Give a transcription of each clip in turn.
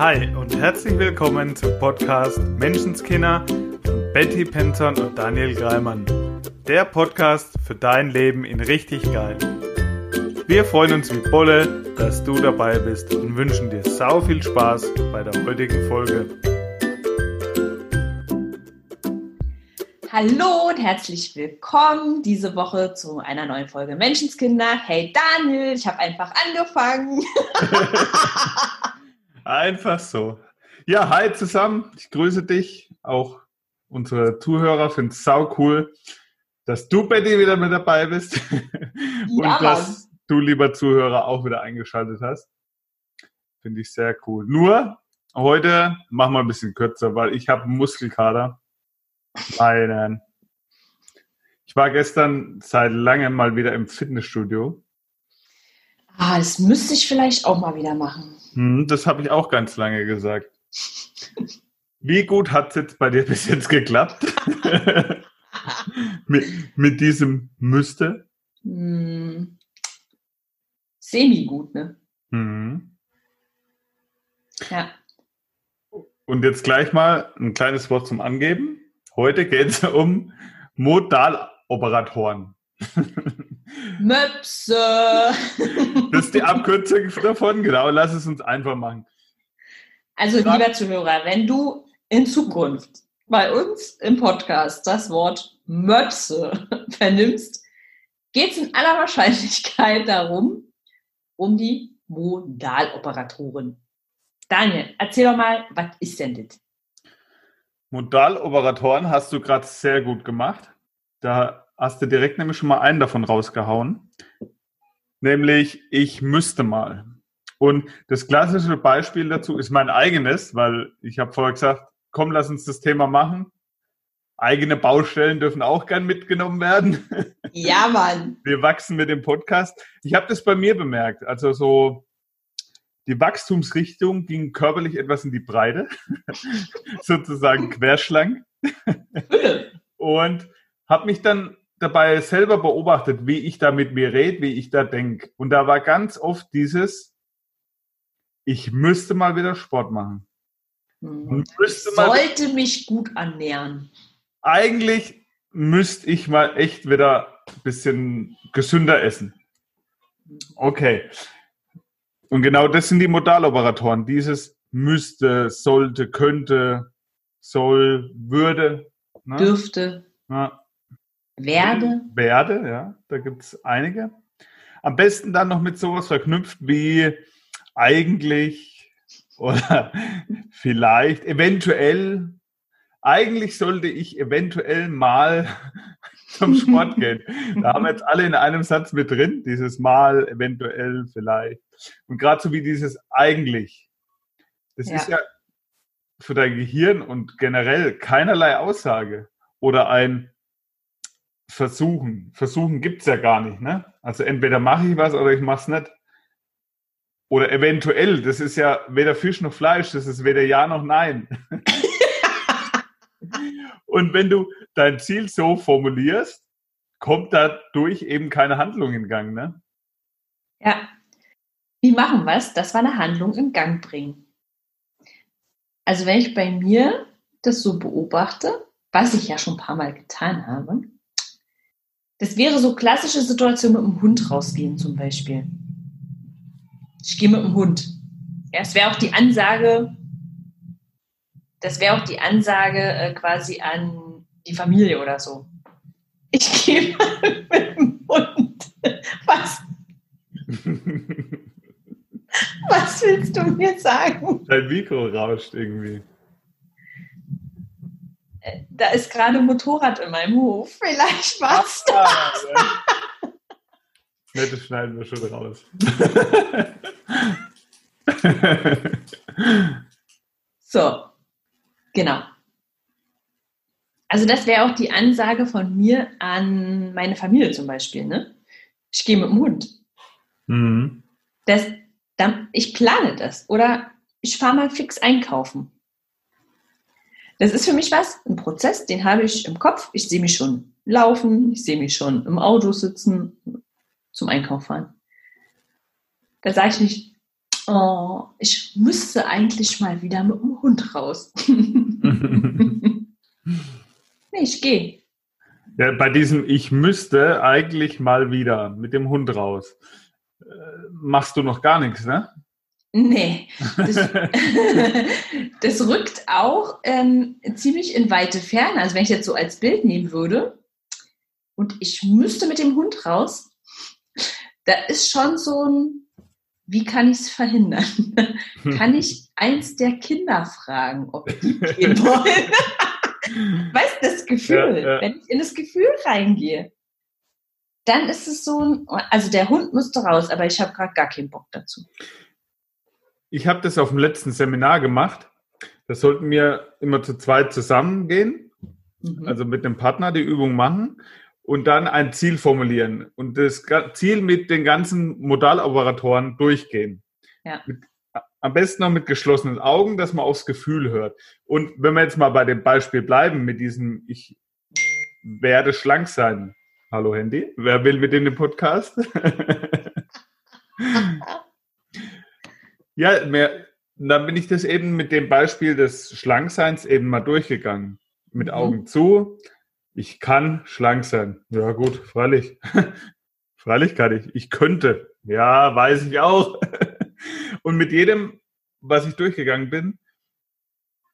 Hi und herzlich willkommen zum Podcast Menschenskinder von Betty Penton und Daniel Greimann. Der Podcast für dein Leben in richtig geil. Wir freuen uns wie Bolle, dass du dabei bist und wünschen dir sau viel Spaß bei der heutigen Folge. Hallo und herzlich willkommen diese Woche zu einer neuen Folge Menschenskinder. Hey Daniel, ich habe einfach angefangen. einfach so. Ja, hi zusammen. Ich grüße dich. Auch unsere Zuhörer finden es sau cool, dass du, Betty, wieder mit dabei bist. und ja, dass du, lieber Zuhörer, auch wieder eingeschaltet hast. Finde ich sehr cool. Nur heute machen wir ein bisschen kürzer, weil ich habe einen Muskelkater. Nein, Ich war gestern seit langem mal wieder im Fitnessstudio. Ah, das müsste ich vielleicht auch mal wieder machen. Hm, das habe ich auch ganz lange gesagt. Wie gut hat es jetzt bei dir bis jetzt geklappt? mit, mit diesem müsste? Hm. Semi gut, ne? Hm. Ja. Und jetzt gleich mal ein kleines Wort zum Angeben. Heute geht es um Modaloperatoren. Möpse. Das ist die Abkürzung davon, genau. Lass es uns einfach machen. Also, lieber Zuhörer, wenn du in Zukunft bei uns im Podcast das Wort Möpse vernimmst, geht es in aller Wahrscheinlichkeit darum, um die Modaloperatoren. Daniel, erzähl doch mal, was ist denn das? Modaloperatoren hast du gerade sehr gut gemacht. Da hast du direkt nämlich schon mal einen davon rausgehauen. Nämlich, ich müsste mal. Und das klassische Beispiel dazu ist mein eigenes, weil ich habe vorher gesagt, komm, lass uns das Thema machen. Eigene Baustellen dürfen auch gern mitgenommen werden. Ja, Mann. Wir wachsen mit dem Podcast. Ich habe das bei mir bemerkt. Also so die Wachstumsrichtung ging körperlich etwas in die Breite, sozusagen querschlank. und habe mich dann dabei selber beobachtet, wie ich da mit mir rede, wie ich da denke. Und da war ganz oft dieses, ich müsste mal wieder Sport machen. Hm. Sollte mich gut annähern. Eigentlich müsste ich mal echt wieder ein bisschen gesünder essen. Okay. Und genau das sind die Modaloperatoren. Dieses müsste, sollte, könnte, soll, würde. Ne? Dürfte. Ja. Werde. Werde, ja. Da gibt es einige. Am besten dann noch mit sowas verknüpft wie eigentlich oder vielleicht, eventuell. Eigentlich sollte ich eventuell mal zum Sport gehen. Da haben wir jetzt alle in einem Satz mit drin, dieses Mal, eventuell, vielleicht. Und gerade so wie dieses eigentlich. Das ja. ist ja für dein Gehirn und generell keinerlei Aussage oder ein Versuchen. Versuchen gibt es ja gar nicht. Ne? Also entweder mache ich was oder ich mache es nicht. Oder eventuell, das ist ja weder Fisch noch Fleisch, das ist weder Ja noch Nein. Und wenn du dein Ziel so formulierst, kommt dadurch eben keine Handlung in Gang, ne? Ja. Wie machen wir es, dass wir eine Handlung in Gang bringen? Also wenn ich bei mir das so beobachte, was ich ja schon ein paar Mal getan habe, das wäre so klassische Situation mit dem Hund rausgehen zum Beispiel. Ich gehe mit dem Hund. Ja, es wäre auch die Ansage, das wäre auch die Ansage äh, quasi an die Familie oder so. Ich gehe mal mit dem Hund. Was? Was willst du mir sagen? Dein Mikro rauscht irgendwie. Da ist gerade ein Motorrad in meinem Hof. Vielleicht was. Ah, ja. Nette schneiden wir schon raus. so, Genau. Also das wäre auch die Ansage von mir an meine Familie zum Beispiel. Ne? Ich gehe mit dem Hund. Mhm. Das, dann, ich plane das. Oder ich fahre mal fix einkaufen. Das ist für mich was, ein Prozess, den habe ich im Kopf. Ich sehe mich schon laufen, ich sehe mich schon im Auto sitzen, zum Einkauf fahren. Da sage ich nicht, oh, ich müsste eigentlich mal wieder mit dem Hund raus. nee, ich gehe. Ja, bei diesem Ich müsste eigentlich mal wieder mit dem Hund raus. Äh, machst du noch gar nichts, ne? Nee, das, das rückt auch ähm, ziemlich in weite Ferne. Also wenn ich jetzt so als Bild nehmen würde und ich müsste mit dem Hund raus, da ist schon so ein, wie kann ich es verhindern? kann ich eins der Kinder fragen, ob die gehen wollen? weißt du, das Gefühl, ja, ja. wenn ich in das Gefühl reingehe, dann ist es so ein, also der Hund müsste raus, aber ich habe gerade gar keinen Bock dazu. Ich habe das auf dem letzten Seminar gemacht. Da sollten wir immer zu zweit zusammengehen, mhm. also mit dem Partner die Übung machen und dann ein Ziel formulieren und das Ziel mit den ganzen Modaloperatoren durchgehen. Ja. Mit, am besten noch mit geschlossenen Augen, dass man aufs Gefühl hört. Und wenn wir jetzt mal bei dem Beispiel bleiben, mit diesem Ich werde schlank sein. Hallo Handy, wer will mit in den Podcast? Ja, mehr, dann bin ich das eben mit dem Beispiel des Schlankseins eben mal durchgegangen. Mit mhm. Augen zu. Ich kann schlank sein. Ja, gut, freilich. freilich kann ich. Ich könnte. Ja, weiß ich auch. Und mit jedem, was ich durchgegangen bin,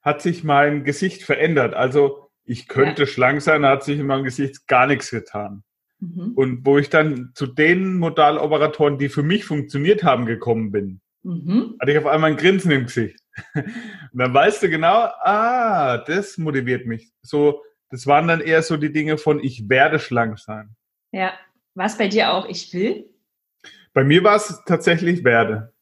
hat sich mein Gesicht verändert. Also ich könnte ja. schlank sein, hat sich in meinem Gesicht gar nichts getan. Mhm. Und wo ich dann zu den Modaloperatoren, die für mich funktioniert haben, gekommen bin, Mhm. Hatte ich auf einmal ein Grinsen im Gesicht. Und dann weißt du genau, ah, das motiviert mich. So, das waren dann eher so die Dinge von, ich werde schlank sein. Ja. War es bei dir auch, ich will? Bei mir war es tatsächlich werde.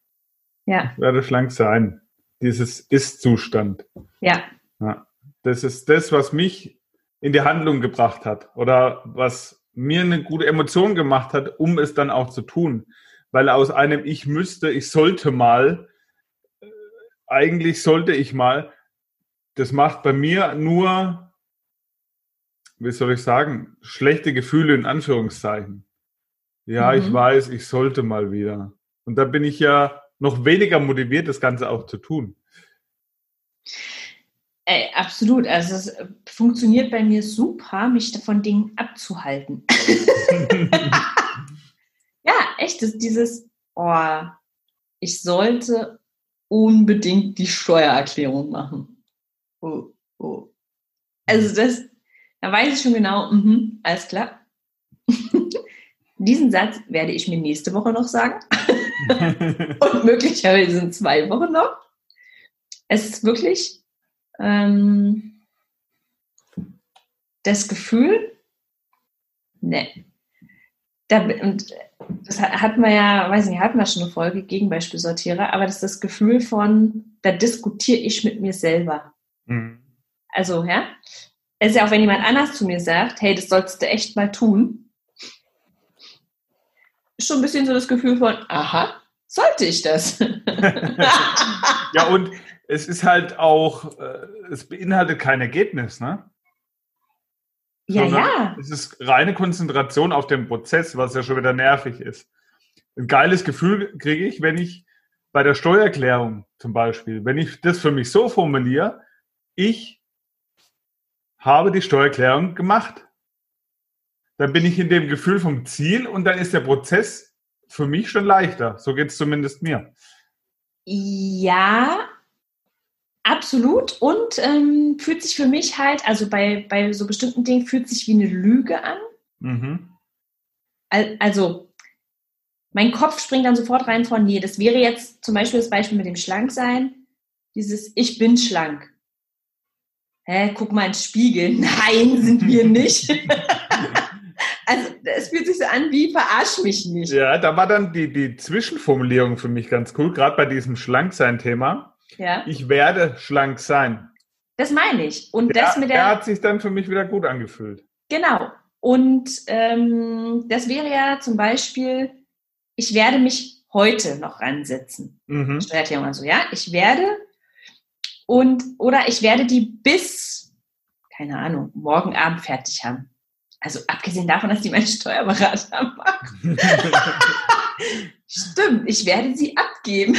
Ja. Ich werde schlank sein. Dieses Ist-Zustand. Ja. ja. Das ist das, was mich in die Handlung gebracht hat oder was mir eine gute Emotion gemacht hat, um es dann auch zu tun weil aus einem Ich müsste, ich sollte mal, äh, eigentlich sollte ich mal, das macht bei mir nur, wie soll ich sagen, schlechte Gefühle in Anführungszeichen. Ja, mhm. ich weiß, ich sollte mal wieder. Und da bin ich ja noch weniger motiviert, das Ganze auch zu tun. Ey, absolut. Also es funktioniert bei mir super, mich von Dingen abzuhalten. Ja, echt, ist dieses, oh, ich sollte unbedingt die Steuererklärung machen. Oh, oh. Also das, da weiß ich schon genau, mh, alles klar. Diesen Satz werde ich mir nächste Woche noch sagen. Und möglicherweise in zwei Wochen noch. Es ist wirklich ähm, das Gefühl, ne, da, und das hat man ja, weiß nicht, hatten wir schon eine Folge Gegenbeispielsortierer, aber das ist das Gefühl von, da diskutiere ich mit mir selber. Mhm. Also, ja, es ist ja auch, wenn jemand anders zu mir sagt, hey, das sollst du echt mal tun, ist schon ein bisschen so das Gefühl von, aha, sollte ich das? ja, und es ist halt auch, äh, es beinhaltet kein Ergebnis, ne? Ja, ja. Es ist reine Konzentration auf den Prozess, was ja schon wieder nervig ist. Ein geiles Gefühl kriege ich, wenn ich bei der Steuererklärung zum Beispiel, wenn ich das für mich so formuliere, ich habe die Steuererklärung gemacht. Dann bin ich in dem Gefühl vom Ziel und dann ist der Prozess für mich schon leichter. So geht es zumindest mir. Ja, Absolut und ähm, fühlt sich für mich halt, also bei, bei so bestimmten Dingen fühlt sich wie eine Lüge an. Mhm. Also mein Kopf springt dann sofort rein von, nee, das wäre jetzt zum Beispiel das Beispiel mit dem Schlanksein, dieses Ich bin schlank. Hä, guck mal ins Spiegel. Nein, sind wir nicht. also es fühlt sich so an wie verarsch mich nicht. Ja, da war dann die, die Zwischenformulierung für mich ganz cool, gerade bei diesem Schlanksein-Thema ja. Ich werde schlank sein. Das meine ich. Und der, das mit der. Der hat sich dann für mich wieder gut angefühlt. Genau. Und ähm, das wäre ja zum Beispiel, ich werde mich heute noch ransetzen. Mhm. Steuererklärung also, ja. Ich werde und oder ich werde die bis, keine Ahnung, morgen Abend fertig haben. Also abgesehen davon, dass die meinen Steuerberater machen. Stimmt, ich werde sie abgeben.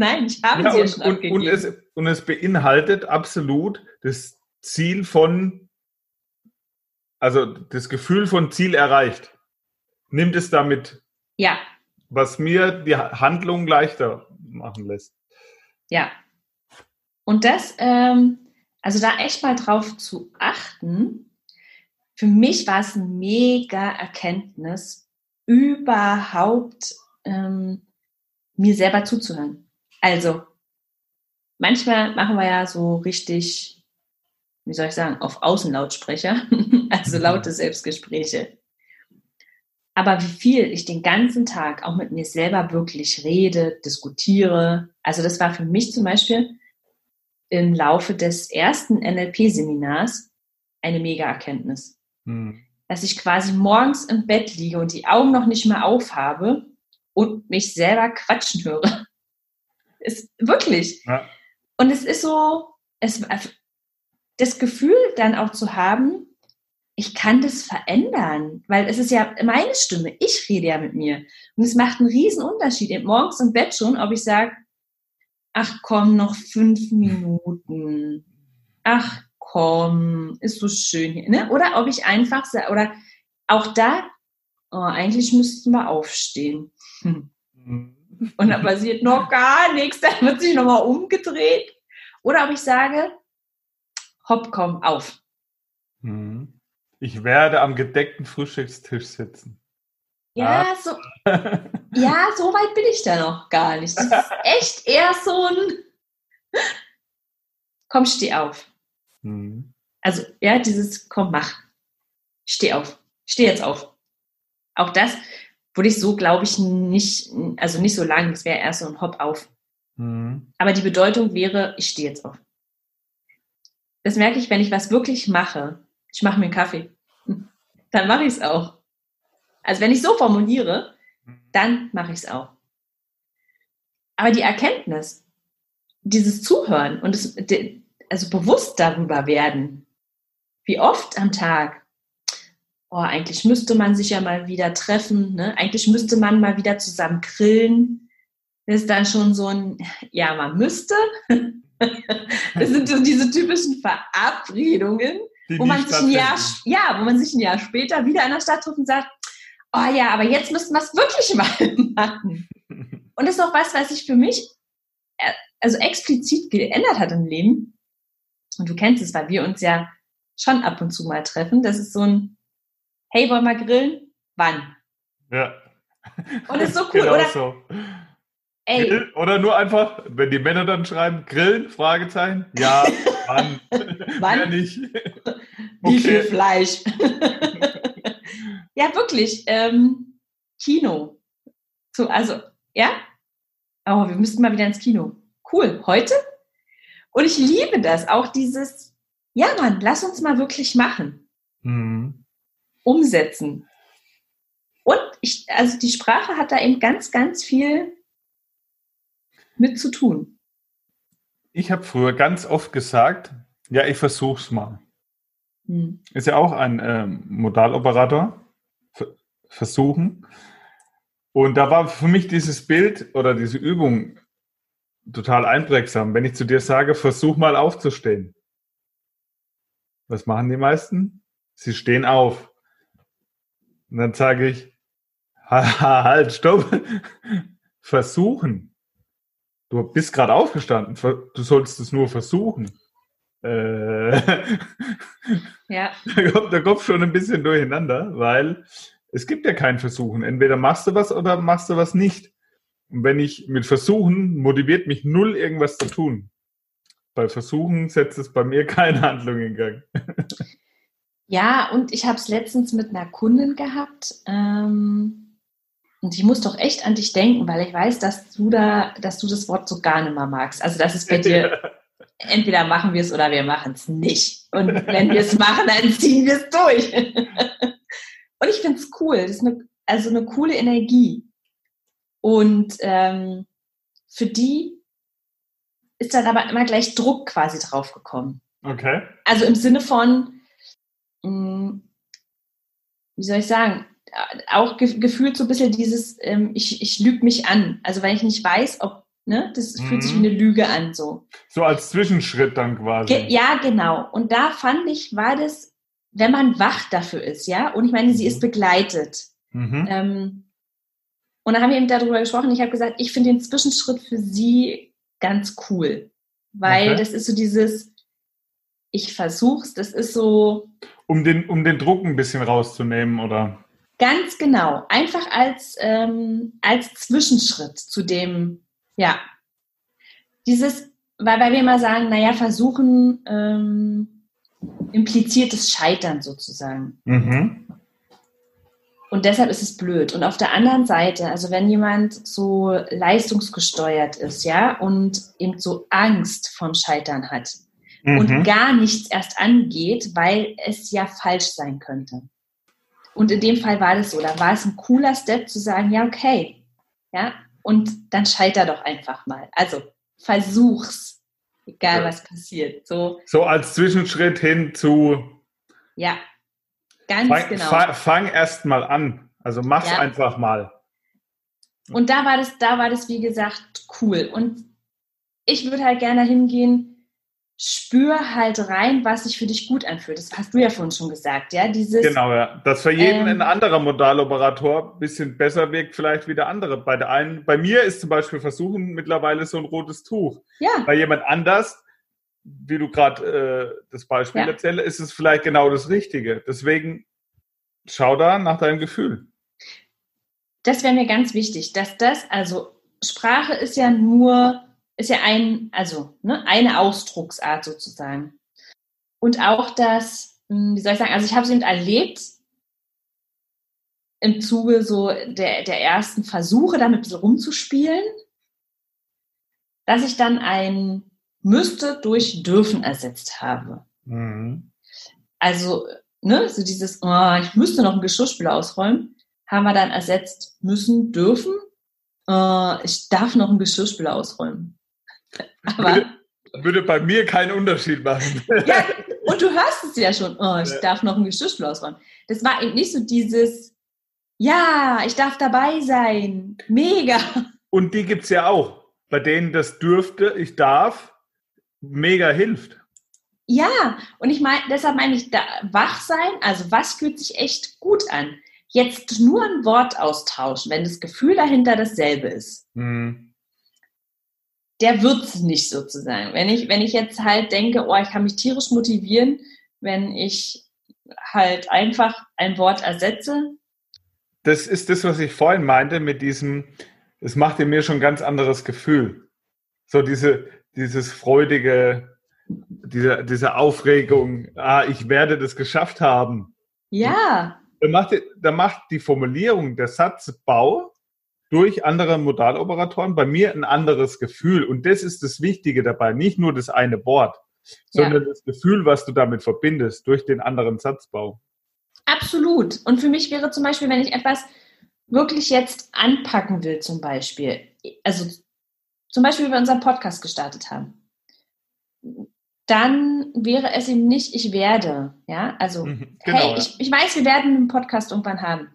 Nein, ich habe ja, sie und, schon und, abgegeben. Und es, und es beinhaltet absolut das Ziel von, also das Gefühl von Ziel erreicht. Nimmt es damit. Ja. Was mir die Handlung leichter machen lässt. Ja. Und das, ähm, also da echt mal drauf zu achten, für mich war es ein mega Erkenntnis, überhaupt ähm, mir selber zuzuhören. Also, manchmal machen wir ja so richtig, wie soll ich sagen, auf Außenlautsprecher, also mhm. laute Selbstgespräche. Aber wie viel ich den ganzen Tag auch mit mir selber wirklich rede, diskutiere, also das war für mich zum Beispiel im Laufe des ersten NLP-Seminars eine Mega-Erkenntnis. Hm. Dass ich quasi morgens im Bett liege und die Augen noch nicht mehr aufhabe und mich selber quatschen höre. Ist wirklich. Ja. Und es ist so, es, das Gefühl dann auch zu haben, ich kann das verändern, weil es ist ja meine Stimme, ich rede ja mit mir. Und es macht einen riesen Unterschied, morgens im Bett schon, ob ich sage, ach komm, noch fünf Minuten. Ach komm, ist so schön hier. Ne? Oder ob ich einfach, oder auch da, oh, eigentlich müssten wir aufstehen. Hm. Und da passiert noch gar nichts, dann wird sich nochmal umgedreht. Oder ob ich sage, hopp, komm, auf. Hm. Ich werde am gedeckten Frühstückstisch sitzen. Ja, ah. so, ja, so weit bin ich da noch gar nicht. Das ist echt eher so ein Komm, steh auf. Mhm. Also, ja, dieses Komm, mach. Steh auf. Steh jetzt auf. Auch das würde ich so, glaube ich, nicht, also nicht so lang, das wäre erst so ein Hopp auf. Mhm. Aber die Bedeutung wäre, ich stehe jetzt auf. Das merke ich, wenn ich was wirklich mache. Ich mache mir einen Kaffee. Dann mache ich es auch. Also wenn ich so formuliere, dann mache ich es auch. Aber die Erkenntnis, dieses Zuhören und das, also bewusst darüber werden, wie oft am Tag, oh, eigentlich müsste man sich ja mal wieder treffen, ne? eigentlich müsste man mal wieder zusammen grillen. Das ist dann schon so ein, ja, man müsste. Das sind so diese typischen Verabredungen, Die wo man sich ein Jahr, ja, wo man sich ein Jahr später wieder in der Stadt trifft und sagt, oh ja, aber jetzt müssten wir es wirklich mal machen. Und das ist auch was, was sich für mich äh, also explizit geändert hat im Leben. Und du kennst es, weil wir uns ja schon ab und zu mal treffen. Das ist so ein, hey, wollen wir grillen? Wann? Ja. Und ist so cool, genau oder? So. Ey. Grill, oder nur einfach, wenn die Männer dann schreiben, grillen, Fragezeichen, ja, wann? wann? Mehr nicht. Wie viel Fleisch? Ja, wirklich. Ähm, Kino. So, also, ja. Oh, wir müssten mal wieder ins Kino. Cool. Heute? Und ich liebe das. Auch dieses, ja, Mann, lass uns mal wirklich machen. Mhm. Umsetzen. Und ich, also die Sprache hat da eben ganz, ganz viel mit zu tun. Ich habe früher ganz oft gesagt, ja, ich versuch's mal. Hm. Ist ja auch ein ähm, Modaloperator versuchen. Und da war für mich dieses Bild oder diese Übung total einprägsam. Wenn ich zu dir sage, versuch mal aufzustehen. Was machen die meisten? Sie stehen auf. Und dann sage ich, halt, stopp. Versuchen. Du bist gerade aufgestanden. Du sollst es nur versuchen. Äh, ja. Da kommt der Kopf schon ein bisschen durcheinander, weil es gibt ja kein Versuchen. Entweder machst du was oder machst du was nicht. Und wenn ich mit Versuchen motiviert mich null irgendwas zu tun. Bei Versuchen setzt es bei mir keine Handlung in Gang. Ja, und ich habe es letztens mit einer Kundin gehabt. Ähm, und ich muss doch echt an dich denken, weil ich weiß, dass du da, dass du das Wort so gar nicht mehr magst. Also das ist bei dir, entweder machen wir es oder wir machen es nicht. Und wenn wir es machen, dann ziehen wir es durch. Und ich finde es cool. Das ist eine, also eine coole Energie. Und ähm, für die ist dann aber immer gleich Druck quasi draufgekommen. Okay. Also im Sinne von, wie soll ich sagen, auch ge gefühlt so ein bisschen dieses, ähm, ich, ich lüge mich an. Also weil ich nicht weiß, ob, ne, das mhm. fühlt sich wie eine Lüge an so. So als Zwischenschritt dann quasi. Ge ja, genau. Und da fand ich, war das, wenn man wach dafür ist, ja, und ich meine, sie ist mhm. begleitet. Mhm. Ähm, und dann haben wir eben darüber gesprochen. Ich habe gesagt, ich finde den Zwischenschritt für sie ganz cool, weil okay. das ist so dieses, ich versuch's, das ist so. Um den, um den Druck ein bisschen rauszunehmen, oder? Ganz genau. Einfach als, ähm, als Zwischenschritt zu dem, ja. Dieses, weil, weil wir immer sagen, naja, versuchen ähm, impliziertes Scheitern sozusagen. Mhm. Und deshalb ist es blöd. Und auf der anderen Seite, also wenn jemand so leistungsgesteuert ist, ja, und eben so Angst vom Scheitern hat mhm. und gar nichts erst angeht, weil es ja falsch sein könnte. Und in dem Fall war das so. Da war es ein cooler Step zu sagen, ja, okay, ja, und dann scheiter doch einfach mal. Also versuch's, egal ja. was passiert. So, so als Zwischenschritt hin zu. Ja, Ganz fang, genau. Fang, fang erst mal an. Also mach's ja. einfach mal. Und da war das, da war das, wie gesagt, cool. Und ich würde halt gerne hingehen, spür halt rein, was sich für dich gut anfühlt. Das hast du ja vorhin schon gesagt, ja? Dieses, genau, ja. Dass für jeden ähm, ein anderer Modaloperator ein bisschen besser wirkt, vielleicht wie der andere. Bei der einen, bei mir ist zum Beispiel versuchen mittlerweile so ein rotes Tuch. Ja. Bei jemand anders wie du gerade äh, das Beispiel ja. erzähle, ist es vielleicht genau das Richtige. Deswegen schau da nach deinem Gefühl. Das wäre mir ganz wichtig, dass das, also Sprache ist ja nur, ist ja ein, also ne, eine Ausdrucksart sozusagen. Und auch das, hm, wie soll ich sagen, also ich habe es eben erlebt im Zuge so der, der ersten Versuche, damit so rumzuspielen, dass ich dann ein müsste durch dürfen ersetzt habe. Mhm. Also, ne, so dieses, oh, ich müsste noch einen Geschirrspüler ausräumen, haben wir dann ersetzt müssen, dürfen. Oh, ich darf noch einen Geschirrspüler ausräumen. Aber, würde, würde bei mir keinen Unterschied machen. ja, und du hörst es ja schon, oh, ich ja. darf noch einen Geschirrspüler ausräumen. Das war eben nicht so dieses, ja, ich darf dabei sein, mega. Und die gibt es ja auch, bei denen das dürfte, ich darf, mega hilft. Ja, und ich meine, deshalb meine ich, da, wach sein, also was fühlt sich echt gut an? Jetzt nur ein Wort austauschen, wenn das Gefühl dahinter dasselbe ist. Mhm. Der wird es nicht sozusagen. Wenn ich, wenn ich jetzt halt denke, oh, ich kann mich tierisch motivieren, wenn ich halt einfach ein Wort ersetze. Das ist das, was ich vorhin meinte mit diesem, es macht in mir schon ein ganz anderes Gefühl. So diese, dieses freudige, diese, diese Aufregung, ah, ich werde das geschafft haben. Ja. Da macht, da macht die Formulierung, der Satzbau durch andere Modaloperatoren bei mir ein anderes Gefühl. Und das ist das Wichtige dabei. Nicht nur das eine Wort, sondern ja. das Gefühl, was du damit verbindest durch den anderen Satzbau. Absolut. Und für mich wäre zum Beispiel, wenn ich etwas wirklich jetzt anpacken will, zum Beispiel, also zum Beispiel, wie wir unseren Podcast gestartet haben, dann wäre es eben nicht, ich werde. Ja, also, mhm, genau, hey, ja. Ich, ich weiß, wir werden einen Podcast irgendwann haben.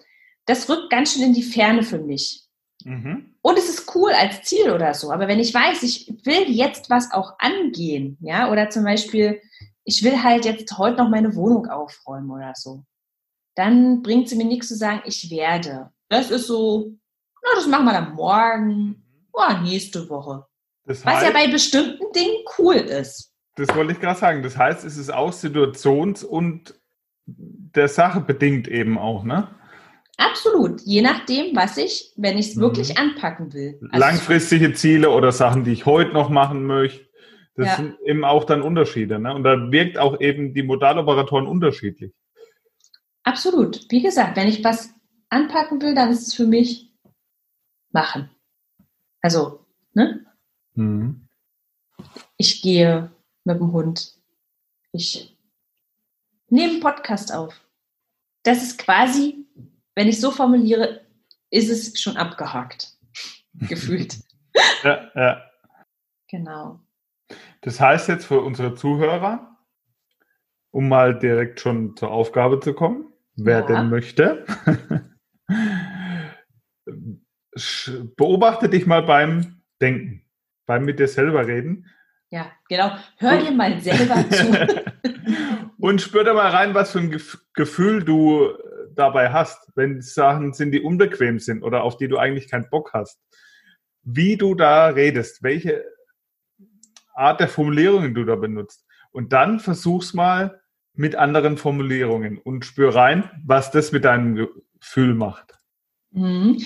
Das rückt ganz schön in die Ferne für mich. Mhm. Und es ist cool als Ziel oder so. Aber wenn ich weiß, ich will jetzt was auch angehen, ja, oder zum Beispiel, ich will halt jetzt heute noch meine Wohnung aufräumen oder so, dann bringt es mir nichts zu sagen, ich werde. Das ist so, na, das machen wir dann morgen oh, nächste Woche. Das heißt, Was ja bei bestimmten Dingen cool ist. Das wollte ich gerade sagen. Das heißt, es ist auch situations- und der Sache bedingt eben auch, ne? Absolut. Je nachdem, was ich, wenn ich es mhm. wirklich anpacken will. Also Langfristige Ziele oder Sachen, die ich heute noch machen möchte. Das ja. sind eben auch dann Unterschiede. Ne? Und da wirkt auch eben die Modaloperatoren unterschiedlich. Absolut. Wie gesagt, wenn ich was anpacken will, dann ist es für mich machen. Also, ne? Mhm. Ich gehe mit dem Hund. Ich nehme einen Podcast auf. Das ist quasi, wenn ich so formuliere, ist es schon abgehakt. Gefühlt. Ja, ja. Genau. Das heißt jetzt für unsere Zuhörer, um mal direkt schon zur Aufgabe zu kommen, wer ja. denn möchte, Beobachte dich mal beim Denken, beim mit dir selber reden. Ja, genau. Hör dir mal selber zu. Und spür da mal rein, was für ein Gefühl du dabei hast, wenn Sachen sind, die unbequem sind oder auf die du eigentlich keinen Bock hast. Wie du da redest, welche Art der Formulierungen du da benutzt. Und dann versuch's mal mit anderen Formulierungen und spür rein, was das mit deinem Gefühl macht. Mhm.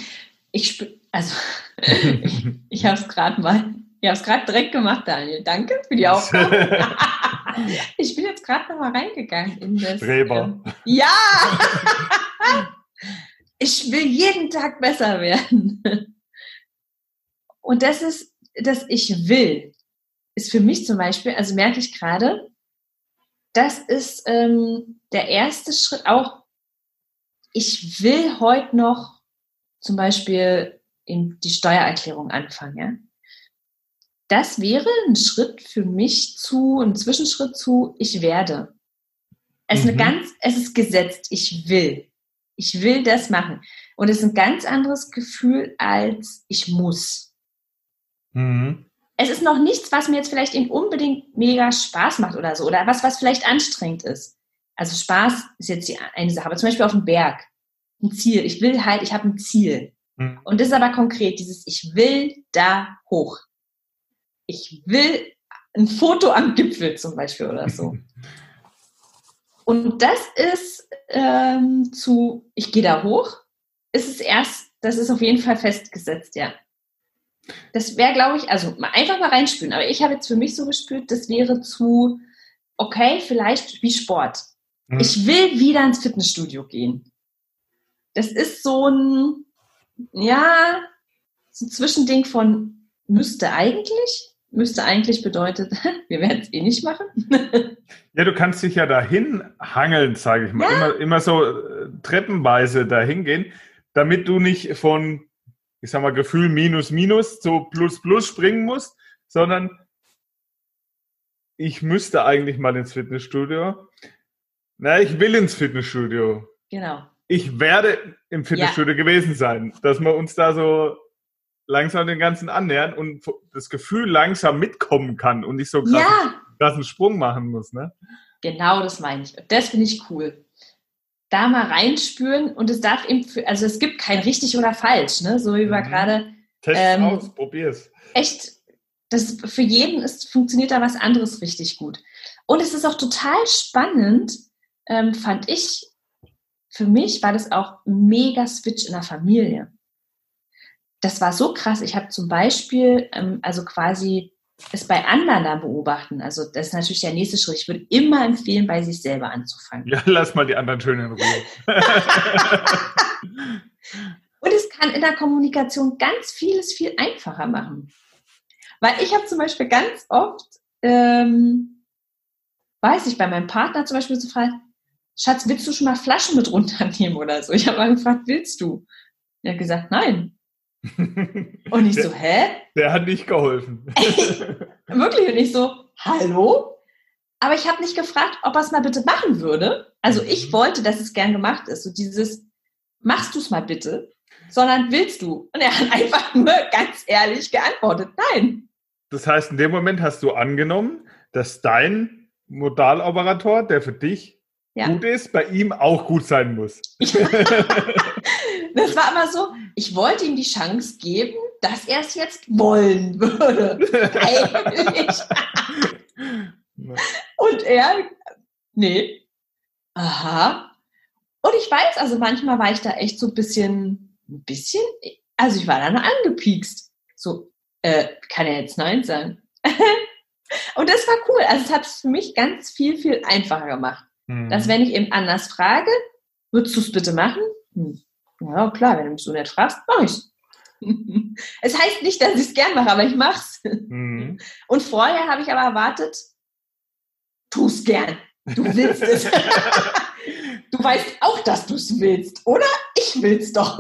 Ich spür, also ich, ich habe es gerade mal, ich habe es gerade direkt gemacht, Daniel. Danke für die Aufgabe. ich bin jetzt gerade noch mal reingegangen in das. Streber. Ähm, ja! ich will jeden Tag besser werden. Und das ist, dass ich will, ist für mich zum Beispiel, also merke ich gerade, das ist ähm, der erste Schritt auch. Ich will heute noch zum Beispiel in die Steuererklärung anfangen. Ja? Das wäre ein Schritt für mich zu, ein Zwischenschritt zu, ich werde. Es, mhm. ist, eine ganz, es ist gesetzt, ich will. Ich will das machen. Und es ist ein ganz anderes Gefühl als ich muss. Mhm es ist noch nichts, was mir jetzt vielleicht unbedingt mega Spaß macht oder so, oder was, was vielleicht anstrengend ist. Also Spaß ist jetzt die eine Sache, aber zum Beispiel auf dem Berg, ein Ziel. Ich will halt, ich habe ein Ziel. Mhm. Und das ist aber konkret, dieses, ich will da hoch. Ich will ein Foto am Gipfel zum Beispiel oder so. Und das ist ähm, zu, ich gehe da hoch, ist es erst, das ist auf jeden Fall festgesetzt, ja. Das wäre, glaube ich, also einfach mal reinspüren. Aber ich habe jetzt für mich so gespürt, das wäre zu, okay, vielleicht wie Sport. Mhm. Ich will wieder ins Fitnessstudio gehen. Das ist so ein, ja, so ein Zwischending von müsste eigentlich. Müsste eigentlich bedeutet, wir werden es eh nicht machen. ja, du kannst dich ja dahin hangeln, sage ich mal. Ja. Immer, immer so äh, treppenweise dahin gehen, damit du nicht von ich sag mal, Gefühl minus minus zu plus plus springen muss, sondern ich müsste eigentlich mal ins Fitnessstudio. Na, ich will ins Fitnessstudio. Genau. Ich werde im Fitnessstudio ja. gewesen sein, dass wir uns da so langsam den Ganzen annähern und das Gefühl langsam mitkommen kann und nicht so krass, ja. einen Sprung machen muss. Ne? Genau, das meine ich. Das finde ich cool da mal reinspüren und es darf eben, für, also es gibt kein richtig oder falsch, ne? so wie wir mhm. gerade. Test ähm, aus, probier's. Echt, das für jeden ist, funktioniert da was anderes richtig gut. Und es ist auch total spannend, ähm, fand ich, für mich war das auch mega Switch in der Familie. Das war so krass. Ich habe zum Beispiel, ähm, also quasi es bei anderen da beobachten. Also das ist natürlich der nächste Schritt. Ich würde immer empfehlen, bei sich selber anzufangen. Ja, lass mal die anderen schön in Ruhe. Und es kann in der Kommunikation ganz vieles viel einfacher machen. Weil ich habe zum Beispiel ganz oft, ähm, weiß ich, bei meinem Partner zum Beispiel so fragt, Schatz, willst du schon mal Flaschen mit runternehmen oder so? Ich habe mal gefragt, willst du? Er hat gesagt, nein. Und ich der, so, hä? Der hat nicht geholfen. Wirklich? Und ich so, hallo? Aber ich habe nicht gefragt, ob er es mal bitte machen würde. Also ich mhm. wollte, dass es gern gemacht ist. So dieses, machst du es mal bitte? Sondern willst du? Und er hat einfach nur ganz ehrlich geantwortet, nein. Das heißt, in dem Moment hast du angenommen, dass dein Modaloperator, der für dich ja. gut ist, bei ihm auch gut sein muss. Ja. Das war immer so, ich wollte ihm die Chance geben, dass er es jetzt wollen würde. Eigentlich. Und er, nee. Aha. Und ich weiß, also manchmal war ich da echt so ein bisschen, ein bisschen, also ich war dann angepiekst. So, äh, kann er jetzt Nein sagen? Und das war cool. Also es hat es für mich ganz viel, viel einfacher gemacht. Mhm. Dass wenn ich eben anders frage, würdest du es bitte machen? Hm. Ja, klar, wenn du mich so nett fragst, mach ich's. es heißt nicht, dass ich es gern mache, aber ich mach's. Mhm. Und vorher habe ich aber erwartet, tu es gern. Du willst es. du weißt auch, dass du es willst, oder? Ich will's doch.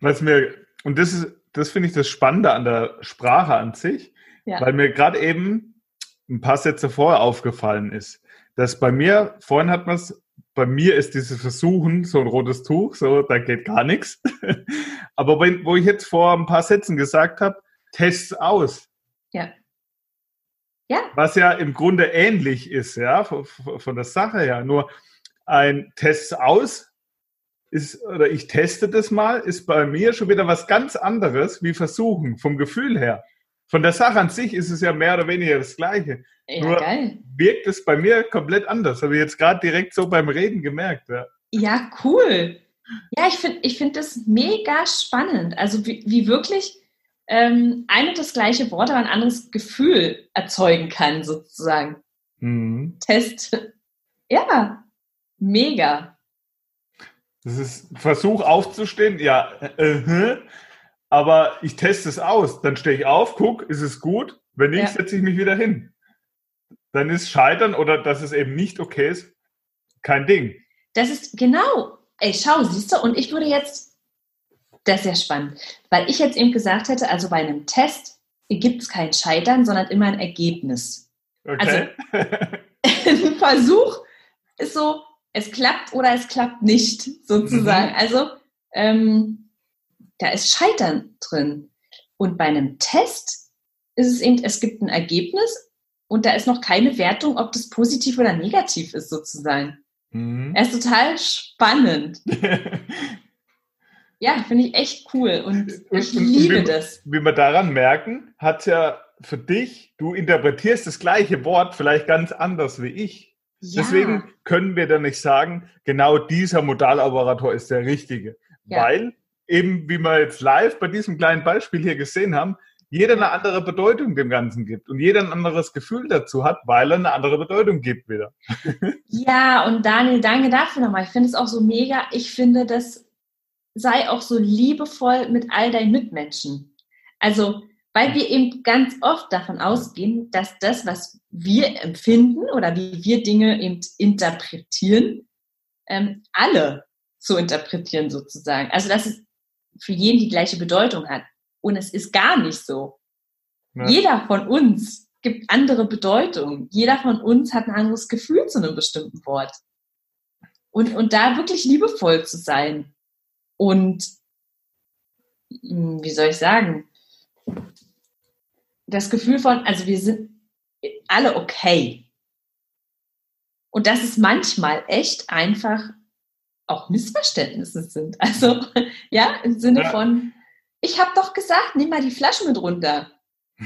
Was mir, und das ist, das finde ich das Spannende an der Sprache an sich, ja. weil mir gerade eben ein paar Sätze vorher aufgefallen ist, dass bei mir, vorhin hat man es bei mir ist dieses Versuchen so ein rotes Tuch, so, da geht gar nichts. Aber wenn, wo ich jetzt vor ein paar Sätzen gesagt habe, test's aus. Ja. Ja. Was ja im Grunde ähnlich ist, ja, von, von der Sache her. Nur ein Test aus ist, oder ich teste das mal, ist bei mir schon wieder was ganz anderes wie versuchen, vom Gefühl her. Von der Sache an sich ist es ja mehr oder weniger das Gleiche. Ja, Nur geil. wirkt es bei mir komplett anders. Habe ich jetzt gerade direkt so beim Reden gemerkt. Ja. Ja, cool. Ja, ich finde ich find das mega spannend. Also wie, wie wirklich ähm, ein und das gleiche Wort, aber ein anderes Gefühl erzeugen kann, sozusagen. Mhm. Test. Ja, mega. Das ist Versuch aufzustehen, ja, äh, aber ich teste es aus. Dann stehe ich auf, guck, ist es gut? Wenn nicht, Ja. setze ich mich wieder hin. Dann ist Scheitern oder dass es eben nicht okay ist, kein Ding. Das ist genau. Ey, schau, siehst du, und ich würde jetzt, das ist ja spannend, weil ich jetzt eben gesagt hätte, also bei einem Test gibt es kein Scheitern, sondern immer ein Ergebnis. Okay? ein Versuch ist so, es klappt oder es klappt nicht, sozusagen. Mhm. Also ähm, da ist Scheitern drin. Und bei einem Test ist es eben, es gibt ein Ergebnis und da ist noch keine Wertung, ob das positiv oder negativ ist, sozusagen. mhm. Er ist total spannend. Ja, finde ich echt cool und ich Und- und liebe wie- das. Wie wir daran merken, hat ja für dich, du interpretierst das gleiche Wort vielleicht ganz anders wie ich. Ja, Deswegen können wir dann nicht sagen, genau dieser Modaloperator ist der richtige. Ja. Weil eben, wie wir jetzt live bei diesem kleinen Beispiel hier gesehen haben, jeder eine andere Bedeutung dem Ganzen gibt und jeder ein anderes Gefühl dazu hat, weil er eine andere Bedeutung gibt wieder. ja, und Daniel, danke dafür nochmal. Ich finde es auch so mega. Ich finde, das sei auch so liebevoll mit all deinen Mitmenschen. Also, weil wir eben ganz oft davon ausgehen, dass das, was wir empfinden oder wie wir Dinge eben interpretieren, ähm, alle so interpretieren sozusagen. Also, dass es für jeden die gleiche Bedeutung hat. Und es ist gar nicht so. Ja. Jeder von uns gibt andere Bedeutungen. Jeder von uns hat ein anderes Gefühl zu einem bestimmten Wort. Und, und da wirklich liebevoll zu sein. Und hm, wie soll ich sagen? Das Gefühl von, also wir sind alle okay. Und dass es manchmal echt einfach auch Missverständnisse sind. Also, ja, im Sinne Ja. von, ich habe doch gesagt, nimm mal die Flasche mit runter.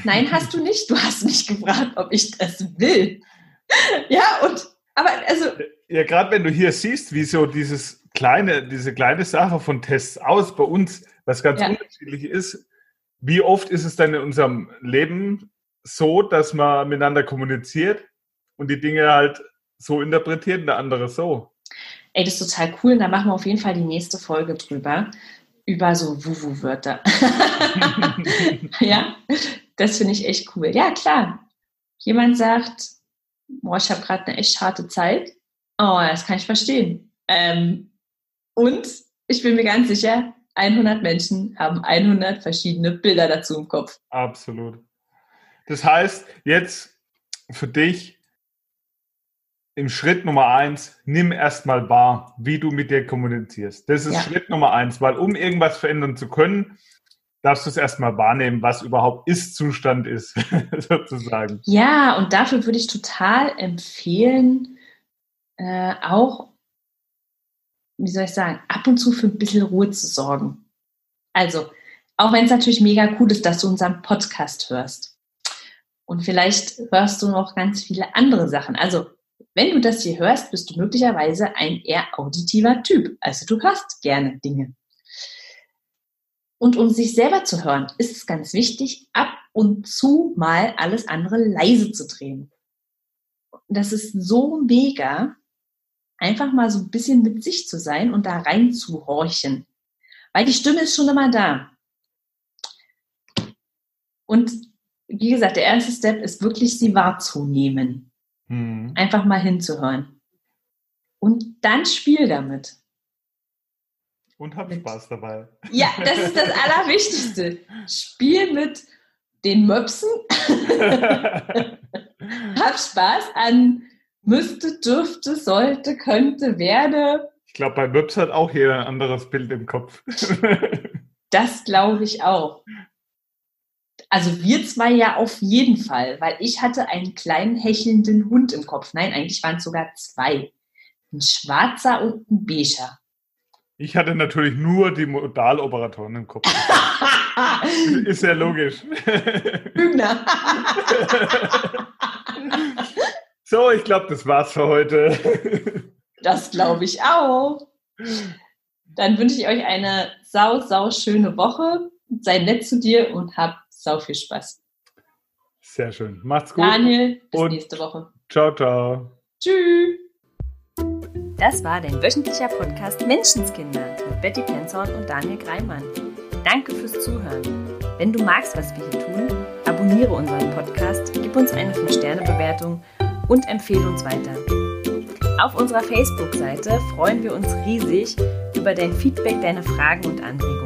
Nein, hast du nicht. Du hast mich gefragt, ob ich das will. Ja, und, aber also, Ja, gerade wenn du hier siehst, wie so dieses kleine, diese kleine Sache von Tests aus bei uns, was ganz Ja. unterschiedlich ist, wie oft ist es denn in unserem Leben so, dass man miteinander kommuniziert und die Dinge halt so interpretiert und der andere so? Ey, das ist total cool. Und da machen wir auf jeden Fall die nächste Folge drüber. Über so Wuhu-Wörter. ja, das finde ich echt cool. Ja, klar. Jemand sagt, boah, ich habe gerade eine echt harte Zeit. Oh, das kann ich verstehen. Ähm, und ich bin mir ganz sicher, 100 Menschen haben 100 verschiedene Bilder dazu im Kopf. Absolut. Das heißt, jetzt für dich im Schritt Nummer eins, nimm erstmal wahr, wie du mit dir kommunizierst. Das ist Ja. Schritt Nummer eins, weil um irgendwas verändern zu können, darfst du es erstmal wahrnehmen, was überhaupt Ist-Zustand ist, sozusagen. Ja, und dafür würde ich total empfehlen, äh, auch, wie soll ich sagen, ab und zu für ein bisschen Ruhe zu sorgen. Also, auch wenn es natürlich mega cool ist, dass du unseren Podcast hörst. Und vielleicht hörst du noch ganz viele andere Sachen. Also, wenn du das hier hörst, bist du möglicherweise ein eher auditiver Typ. Also, du hörst gerne Dinge. Und um sich selber zu hören, ist es ganz wichtig, ab und zu mal alles andere leise zu drehen. Das ist so mega, einfach mal so ein bisschen mit sich zu sein und da rein zu horchen. Weil die Stimme ist schon immer da. Und wie gesagt, der erste Step ist wirklich, sie wahrzunehmen. Hm. Einfach mal hinzuhören. Und dann spiel damit. Und hab Spaß dabei. Ja, das ist das Allerwichtigste. Spiel mit den Möpsen. Hab Spaß an müsste, dürfte, sollte, könnte, werde. Ich glaube, bei Wips hat auch jeder ein anderes Bild im Kopf. das glaube ich auch. Also wir zwei ja auf jeden Fall, weil ich hatte einen kleinen hechelnden Hund im Kopf. Nein, eigentlich waren es sogar zwei. Ein schwarzer und ein beiger. Ich hatte natürlich nur die Modaloperatoren im Kopf. Ist ja logisch. Hübner. so, ich glaube, das war's für heute. das glaube ich auch. Dann wünsche ich euch eine sau, sau schöne Woche. Sei nett zu dir und hab sau viel Spaß. Sehr schön. Macht's gut. Daniel, bis und nächste Woche. Ciao, ciao. Tschüss. Das war dein wöchentlicher Podcast Menschenskinder mit Betty Penzorn und Daniel Greimann. Danke fürs Zuhören. Wenn du magst, was wir hier tun, abonniere unseren Podcast, gib uns eine 5-Sterne-Bewertung und empfehle uns weiter. Auf unserer Facebook-Seite freuen wir uns riesig über dein Feedback, deine Fragen und Anregungen.